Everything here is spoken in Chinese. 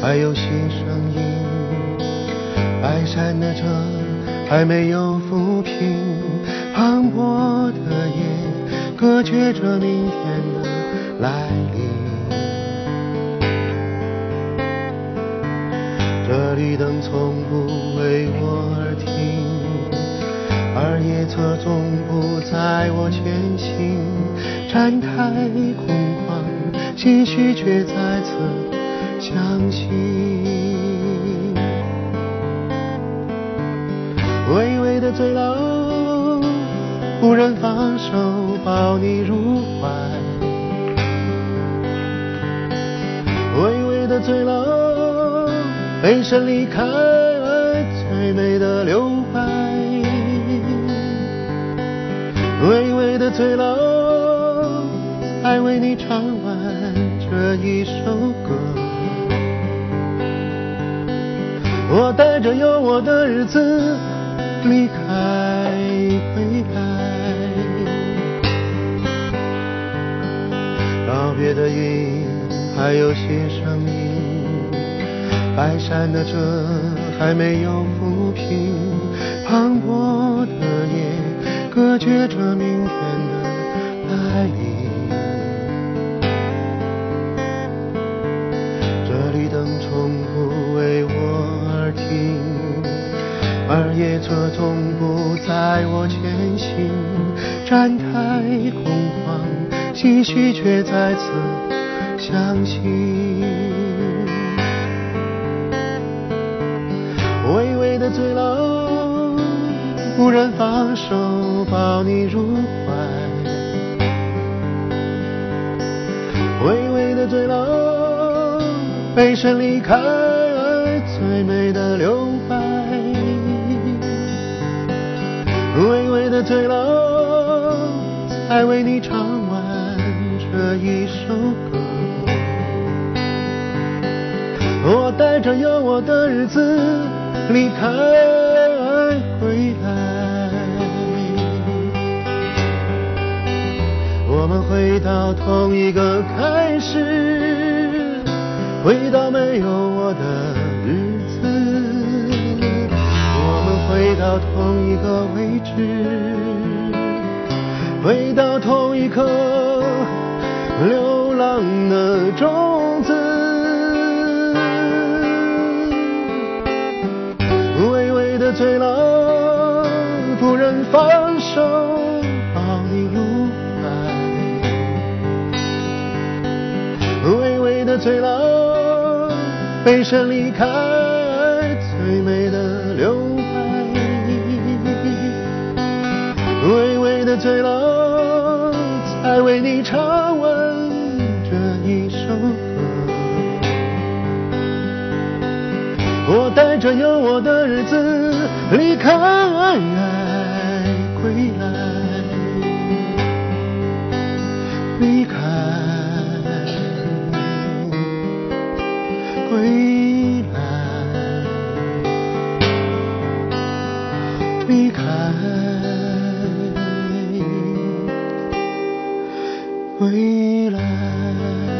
还有些声音。白山的车还没有抚平，磅礴的夜隔绝着明天的来临。这绿灯从不为我而停，而夜车总不载我前行。站台空旷，心绪却在此相信。微微的醉了，忽然放手抱你入怀。微微的醉了，背身离开最美的留白。微微的醉了，才为你唱完这一首歌。我带着有我的日子。离开，归来。告别的云，还有些声音。白山的车还没有抚平，磅礴的夜隔绝着明天的来临。而夜车总不载我前行，站台空旷，唏嘘却再次相信。微微的醉了，忽然放手抱你入怀。微微的醉了，背身离开最美的留白。微微的醉了，才为你唱完这一首歌。我带着有我的日子离开归来，我们回到同一个开始，回到没有我的到同一个位置。回到同一颗流浪的种子，微微的醉了，不忍放手抱你入怀，微微的醉了，背身离开最美的醉了，才为你唱完这一首歌。我带着有我的日子离开归来，未来。